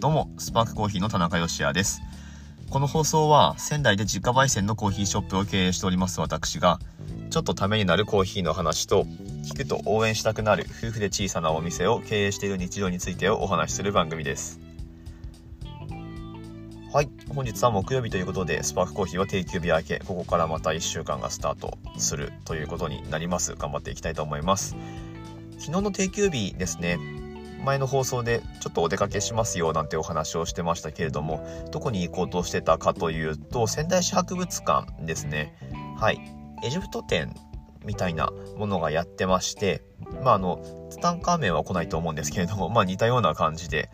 どうも、スパークコーヒーの田中芳也です。この放送は仙台で自家焙煎のコーヒーショップを経営しております私が、ちょっとためになるコーヒーの話と、聞くと応援したくなる夫婦で小さなお店を経営している日常についてをお話しする番組です。はい、本日は木曜日ということで、スパークコーヒーは定休日明け、ここからまた1週間がスタートするということになります。頑張っていきたいと思います。昨日の定休日ですね、前の放送でちょっとお出かけしますよなんてお話をしてましたけれどもどこに行こうとしてたかというと仙台市博物館ですね。はい。エジプト展みたいなものがやってましてまああのツタンカーメンは来ないと思うんですけれどもまあ似たような感じで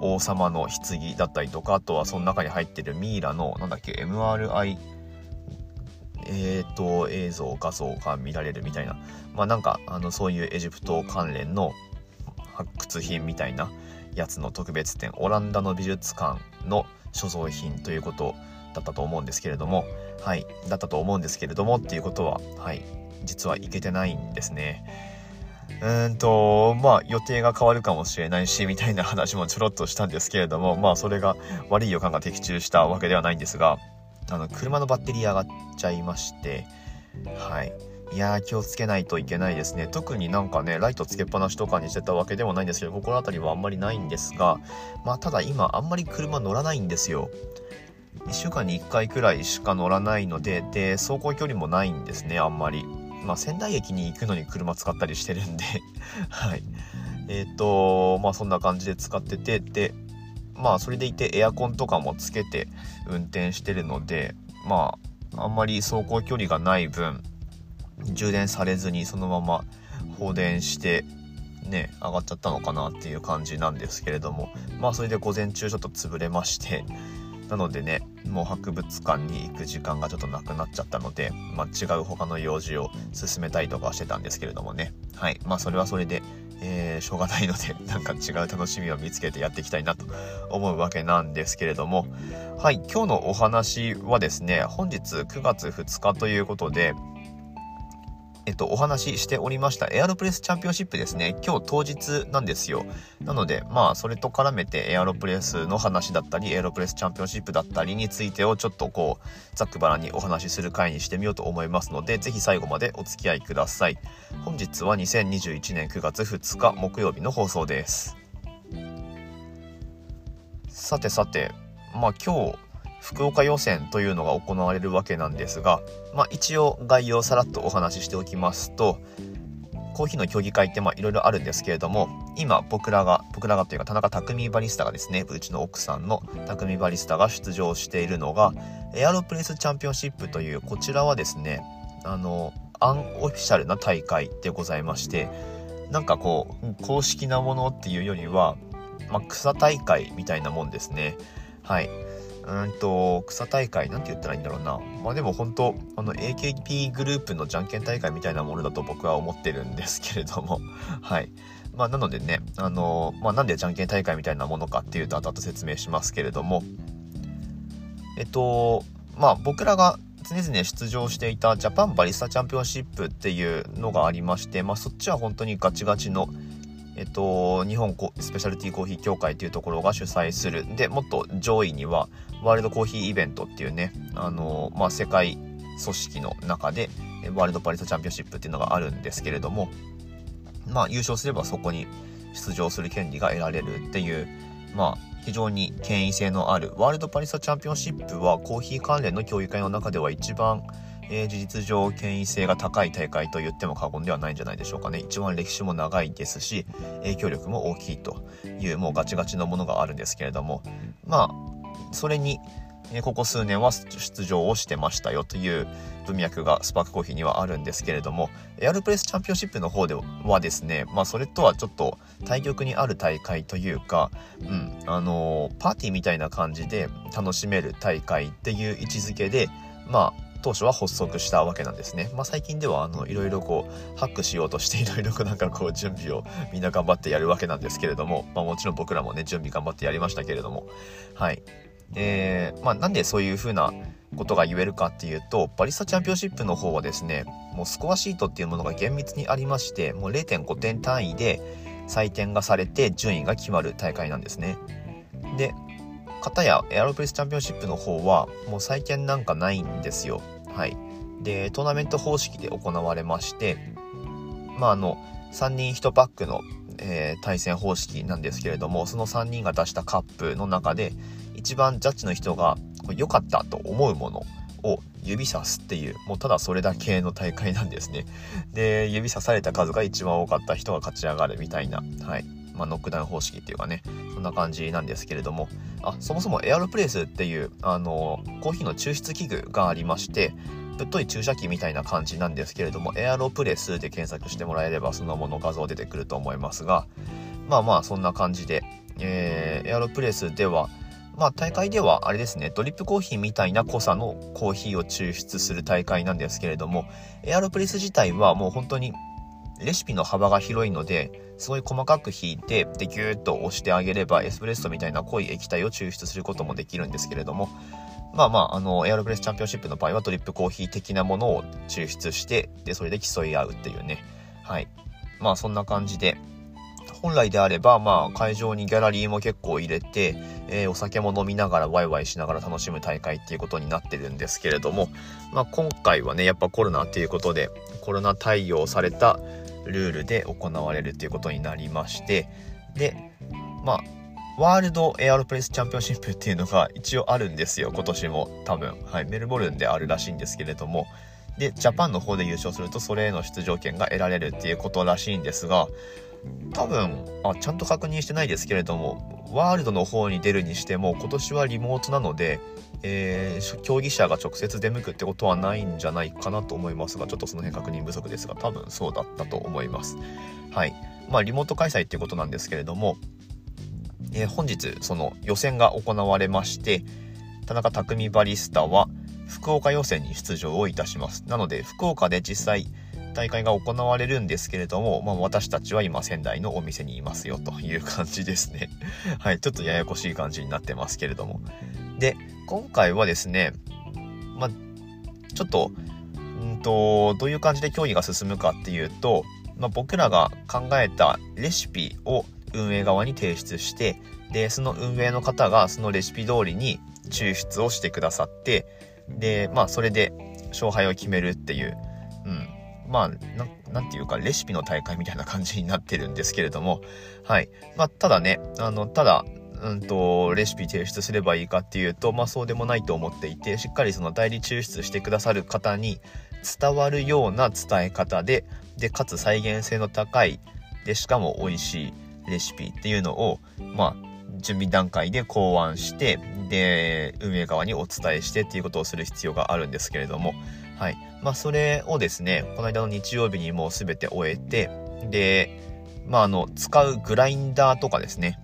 王様の棺だったりとかあとはその中に入ってるミイラのなんだっけ MRI えーと映像画像が見られるみたいな。まあなんかあのそういうエジプト関連の発掘品みたいなやつの特別展オランダの美術館の所蔵品ということだったと思うんですけれどもはいだったと思うんですけれどもっていうことははい実はいけてないんですね。うんとまあ予定が変わるかもしれないしみたいな話もちょろっとしたんですけれどもまあそれが悪い予感が的中したわけではないんですがあの車のバッテリー上がっちゃいましてはい。いやー気をつけないといけないですね。特になんかねライトつけっぱなしとかにしてたわけでもないんですけど心当たりはあんまりないんですがまあただ今あんまり車乗らないんですよ。1週間に1回くらいしか乗らないのでで走行距離もないんですねあんまり。まあ仙台駅に行くのに車使ったりしてるんで。はい。えっ、ー、とまあそんな感じで使っててでまあそれでいてエアコンとかもつけて運転してるのでまああんまり走行距離がない分充電されずにそのまま放電してね上がっちゃったのかなっていう感じなんですけれども。まあそれで午前中ちょっと潰れましてなのでねもう博物館に行く時間がちょっとなくなっちゃったので、まあ、違う他の用事を進めたりとかしてたんですけれどもね。はい。まあそれはそれで、えー、しょうがないので なんか違う楽しみを見つけてやっていきたいなと思うわけなんですけれども。はい。今日のお話はですね本日9月2日ということでえっと、お話ししておりましたエアロプレスチャンピオンシップですね。今日当日なんですよ。なので、まあ、それと絡めてエアロプレスの話だったり、エアロプレスチャンピオンシップだったりについてをちょっとこう、ざっくばらにお話しする回にしてみようと思いますので、ぜひ最後までお付き合いください。本日は2021年9月2日木曜日の放送です。さてさて、まあ今日、福岡予選というのが行われるわけなんですが、まあ、一応概要をさらっとお話ししておきますとコーヒーの競技会っていろいろあるんですけれども今僕らが僕らがというか田中匠バリスタがですねうちの奥さんの匠バリスタが出場しているのがエアロプレスチャンピオンシップというこちらはですねあのアンオフィシャルな大会でございましてなんかこう公式なものっていうよりは、まあ、草大会みたいなもんですね。はい。うんと、草大会、なんて言ったらいいんだろうな。まあでも本当、あの AKP グループのじゃんけん大会みたいなものだと僕は思ってるんですけれども、はい。まあなのでね、あの、まあなんでじゃんけん大会みたいなものかっていうと後々説明しますけれども、えっと、まあ僕らが常々出場していたジャパンバリスタチャンピオンシップっていうのがありまして、まあそっちは本当にガチガチのえっと、日本スペシャルティーコーヒー協会というところが主催する。でもっと上位にはワールドコーヒーイベントっていうねあの、まあ、世界組織の中でワールドパリスチャンピオンシップっていうのがあるんですけれどもまあ優勝すればそこに出場する権利が得られるっていうまあ非常に権威性のあるワールドパリスチャンピオンシップはコーヒー関連の競技会の中では一番えー、事実上権威性が高い大会と言っても過言ではないんじゃないでしょうかね。一番歴史も長いですし、影響力も大きいというもうガチガチのものがあるんですけれども、まあ、それに、ここ数年は出場をしてましたよという文脈がスパークコーヒーにはあるんですけれども、エアロプレスチャンピオンシップの方ではですね、まあそれとはちょっと対局にある大会というか、うん、あのー、パーティーみたいな感じで楽しめる大会っていう位置づけで、まあ当初は発足したわけなんですね。まあ、最近ではあのいろいろこうハックしようとしていろいろなんかこう準備をみんな頑張ってやるわけなんですけれども、まあ、もちろん僕らもね準備頑張ってやりましたけれどもはいえー、まあ、なんでそういう風なことが言えるかっていうとバリスタチャンピオンシップの方はですねもうスコアシートっていうものが厳密にありましてもう0.5点単位で採点がされて順位が決まる大会なんですね。で方やエアロプレスチャンピオンシップの方はもう再建なんかないんですよ。はい。で、トーナメント方式で行われまして、まああの、3人1パックの、えー、対戦方式なんですけれども、その3人が出したカップの中で、一番ジャッジの人が良かったと思うものを指さすっていう、もうただそれだけの大会なんですね。で、指さされた数が一番多かった人が勝ち上がるみたいな、はい。まあ、ノックダウン方式っていうかね、そんな感じなんですけれども、あ、そもそもエアロプレスっていう、あの、コーヒーの抽出器具がありまして、ぶっとい注射器みたいな感じなんですけれども、エアロプレスで検索してもらえればそのもの画像出てくると思いますが、まあまあそんな感じで、えー、エアロプレスでは、まあ大会ではあれですね、ドリップコーヒーみたいな濃さのコーヒーを抽出する大会なんですけれども、エアロプレス自体はもう本当にレシピの幅が広いので、すごい細かく引いて、で、ギューッと押してあげれば、エスプレッソみたいな濃い液体を抽出することもできるんですけれども、まあまあ、あの、エアロプレスチャンピオンシップの場合はドリップコーヒー的なものを抽出して、で、それで競い合うっていうね。はい。まあそんな感じで、本来であれば、まあ、会場にギャラリーも結構入れて、えー、お酒も飲みながらワイワイしながら楽しむ大会っていうことになってるんですけれども、まあ、今回はね、やっぱコロナっていうことで、コロナ対応されたルールで行われるということになりまして、で、まあ、ワールドエアロプレスチャンピオンシップっていうのが一応あるんですよ、今年も多分。はい、メルボルンであるらしいんですけれども、で、ジャパンの方で優勝するとそれへの出場権が得られるっていうことらしいんですが、多分あちゃんと確認してないですけれどもワールドの方に出るにしても今年はリモートなので、えー、競技者が直接出向くってことはないんじゃないかなと思いますがちょっとその辺確認不足ですが多分そうだったと思います。はい。まあリモート開催っていうことなんですけれども、えー、本日その予選が行われまして田中匠バリスタは福岡予選に出場をいたします。なので福岡で実際大会が行われるんですけれども、まあ、私たちは今仙台のお店にいますよという感じですね。はい、ちょっとややこしい感じになってますけれども。で、今回はですね、まあ、ちょっと、んと、どういう感じで競技が進むかっていうと、まあ、僕らが考えたレシピを運営側に提出して、で、その運営の方がそのレシピ通りに抽出をしてくださって、で、まあ、それで勝敗を決めるっていう、まあ、なんていうか、レシピの大会みたいな感じになってるんですけれども、はい。まあ、ただね、あの、ただ、うんと、レシピ提出すればいいかっていうと、まあそうでもないと思っていて、しっかりその代理抽出してくださる方に伝わるような伝え方で、で、かつ再現性の高い、で、しかも美味しいレシピっていうのを、まあ、準備段階で考案して、で、運営側にお伝えしてっていうことをする必要があるんですけれども、はい。まあ、それをですね、この間の日曜日にもうすべて終えて、で、まあ、あの、使うグラインダーとかですね、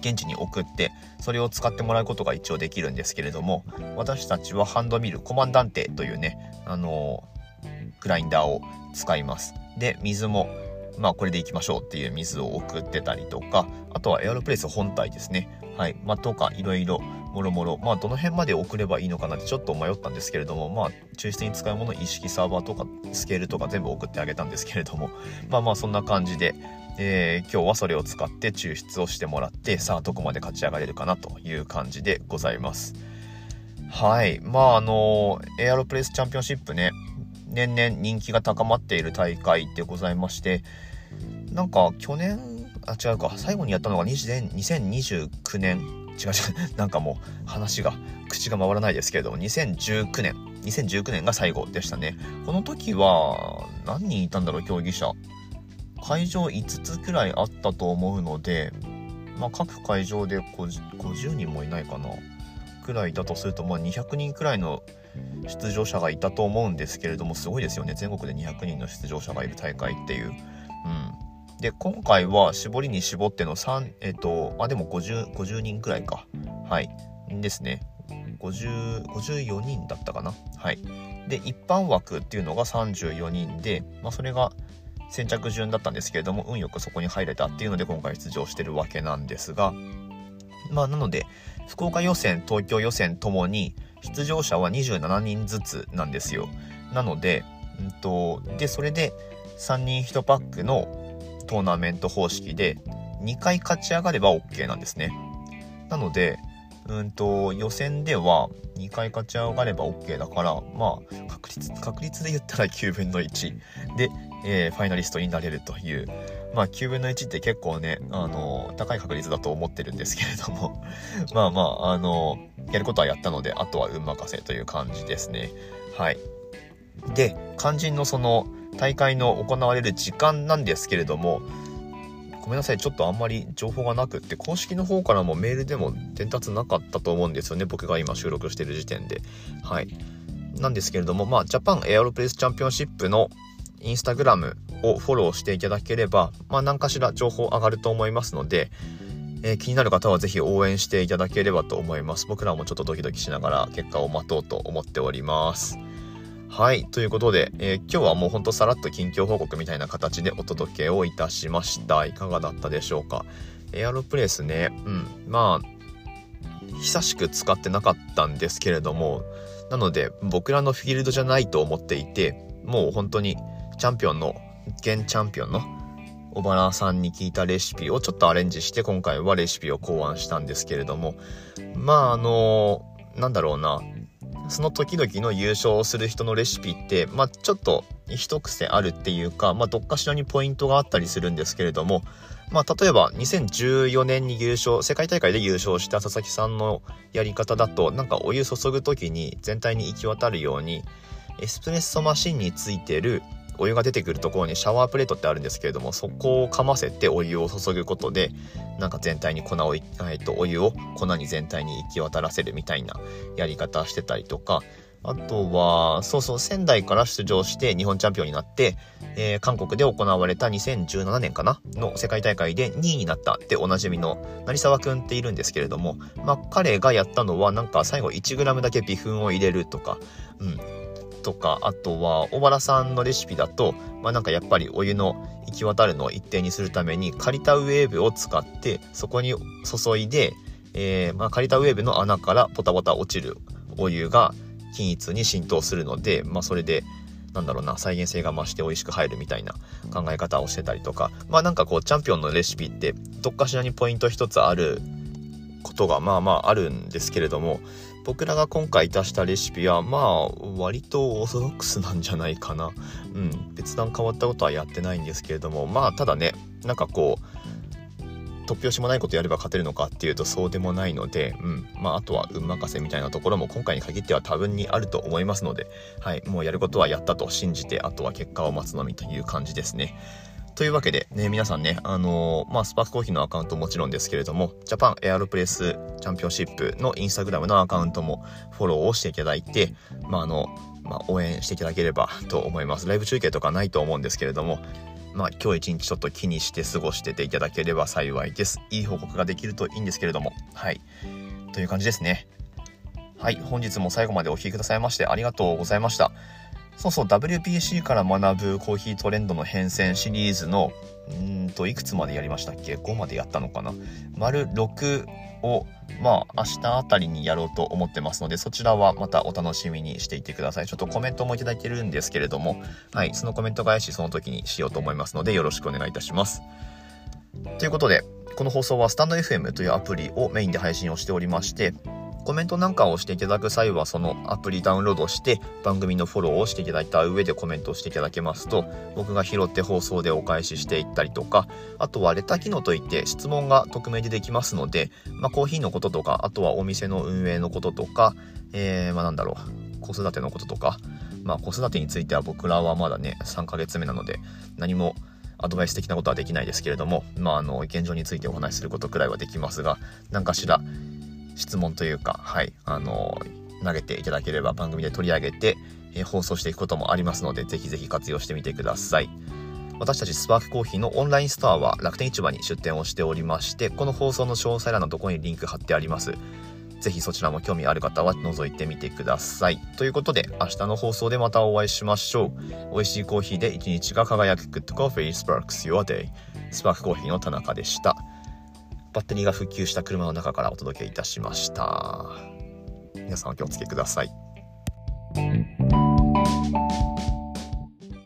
現地に送って、それを使ってもらうことが一応できるんですけれども、私たちはハンドミル、コマンダンテというね、あの、グラインダーを使います。で、水も、まあこれでいきましょうっていう水を送ってたりとか、あとはエアロプレス本体ですね。はい。まあとかいろいろもろもろ、まあ、どの辺まで送ればいいのかなってちょっと迷ったんですけれども、まあ、抽出に使うもの、一式サーバーとか、スケールとか全部送ってあげたんですけれども、まあまあ、そんな感じで、えー、今日はそれを使って抽出をしてもらって、さあ、どこまで勝ち上がれるかなという感じでございます。はい。まあ、あの、エアロプレスチャンピオンシップね、年々人気が高まっている大会でございまして、なんか去年、あ、違うか、最後にやったのが2029年違う違う、なんかもう話が、口が回らないですけれども、2019年、2019年が最後でしたね。この時は、何人いたんだろう、競技者。会場5つくらいあったと思うので、まあ、各会場で 50, 50人もいないかな。くらいだとすると、まあ、200人くらいの出場者がいたと思うんですけれども、すごいですよね。全国で200人の出場者がいる大会っていう。うん。で、今回は絞りに絞っての3、えっ、と、あ、でも50、50人くらいか。はい。ですね。50、54人だったかな。はい。で、一般枠っていうのが34人で、まあ、それが先着順だったんですけれども、運よくそこに入れたっていうので今回出場してるわけなんですが、まあ、なので、福岡予選、東京予選ともに、出場者は27人ずつなんですよ。なので、うんと、で、それで3人1パックのトーナメント方式で2回勝ち上がれば OK なんですね。なので、うんと予選では2回勝ち上がれば OK だからまあ確率確率で言ったら9分の1で、えー、ファイナリストになれるという。まあ9分の1って結構ねあの高い確率だと思ってるんですけれども。まあまああのやることはやったのであとは運任せという感じですね。はい。で肝心のその大会の行われる時間なんですけれどもごめんなさいちょっとあんまり情報がなくって公式の方からもメールでも伝達なかったと思うんですよね僕が今収録してる時点で。はい。なんですけれどもまあジャパンエアロプレスチャンピオンシップのインスタグラムをフォローしていただければ、まあ、何かしら情報上がると思いますので、えー、気になる方は是非応援していただければと思います。僕らもちょっとドキドキしながら結果を待とうと思っております。はい。ということで、えー、今日はもうほんとさらっと近況報告みたいな形でお届けをいたしました。いかがだったでしょうか？エアロプレスね、うん。まあ、久しく使ってなかったんですけれども、なので僕らのフィールドじゃないと思っていて、もう本当にチャンピオンの、現チャンピオンの小原さんに聞いたレシピをちょっとアレンジして今回はレシピを考案したんですけれども、まああの、なんだろうな、その時々の優勝する人のレシピって、まあ、ちょっと一癖あるっていうか、まあ、どっかしらにポイントがあったりするんですけれども、まあ、例えば2014年に優勝、世界大会で優勝した佐々木さんのやり方だと、なんかお湯注ぐ時に全体に行き渡るように、エスプレッソマシンについてるお湯が出てくるところにシャワープレートってあるんですけれどもそこをかませてお湯を注ぐことでなんか全体に粉を、えー、とお湯を粉に全体に行き渡らせるみたいなやり方してたりとか。あとは、そうそう、仙台から出場して日本チャンピオンになって、えー、韓国で行われた2017年かなの世界大会で2位になったっておなじみの成沢くんっているんですけれども、まあ彼がやったのはなんか最後 1g だけ微粉を入れるとか、うん、とかあとは小原さんのレシピだと、まあ、なんかやっぱりお湯の行き渡るのを一定にするために借りたウェーブを使ってそこに注いで、えー、まあ、借りたウェーブの穴からポタポタ落ちるお湯が均一に浸透するので、まあ、それでなんだろうな再現性が増して美味しく入るみたいな考え方をしてたりとかまあなんかこうチャンピオンのレシピってどっかしらにポイント一つあることがまあまああるんですけれども僕らが今回出したレシピはまあ割とオーソドックスなんじゃないかな。うん。別段変わったことはやってないんですけれどもまあただねなんかこう突拍子もないことやれば勝てるのかっていうとそうでもないので、うん、まああとは運任せみたいなところも今回に限っては多分にあると思いますので、はい、もうやることはやったと信じてあとは結果を待つのみという感じですね。というわけで、ね、皆さんね、あのー、まあ、スパークコーヒーのアカウントもちろんですけれども、ジャパンエアロプレスチャンピオンシップのインスタグラムのアカウントもフォローをしていただいて、まあ、あの、まあ、応援していただければと思います。ライブ中継とかないと思うんですけれども、まあ、今日一日ちょっと気にして過ごしてていただければ幸いです。いい報告ができるといいんですけれども、はい。という感じですね。はい、本日も最後までお聴きくださいましてありがとうございました。そうそう、WPC から学ぶコーヒートレンドの変遷シリーズの、うんと、いくつまでやりましたっけ ?5 までやったのかな？丸6を、まあ、明日あたりにやろうと思ってますので、そちらはまたお楽しみにしていてください。ちょっとコメントもいただいてるんですけれども、はい、そのコメント返しその時にしようと思いますので、よろしくお願いいたします。ということで、この放送はスタンド FM というアプリをメインで配信をしておりまして、コメントなんかをしていただく際はそのアプリダウンロードして番組のフォローをしていただいた上でコメントをしていただけますと僕が拾って放送でお返ししていったりとかあとはレタ機能といって質問が匿名でできますので、まあ、コーヒーのこととかあとはお店の運営のこととか、えー、まあなんだろう子育てのこととかまあ子育てについては僕らはまだね3ヶ月目なので何もアドバイス的なことはできないですけれども、まあ、あの現状についてお話しすることくらいはできますが何かしら質問というか、はい、あの投げていただければ番組で取り上げて、え、放送していくこともありますので、ぜひぜひ活用してみてください。私たちスパークコーヒーのオンラインストアは楽天市場に出店をしておりまして、この放送の詳細欄のとこにリンク貼ってあります。ぜひそちらも興味ある方は覗いてみてください。ということで、明日の放送でまたお会いしましょう。美味しいコーヒーで一日が輝く Good Coffee Sparks Your Day。スパークコーヒーの田中でした。バッテリーが復旧した車の中からお届けいたしました。皆さんお気をつけください。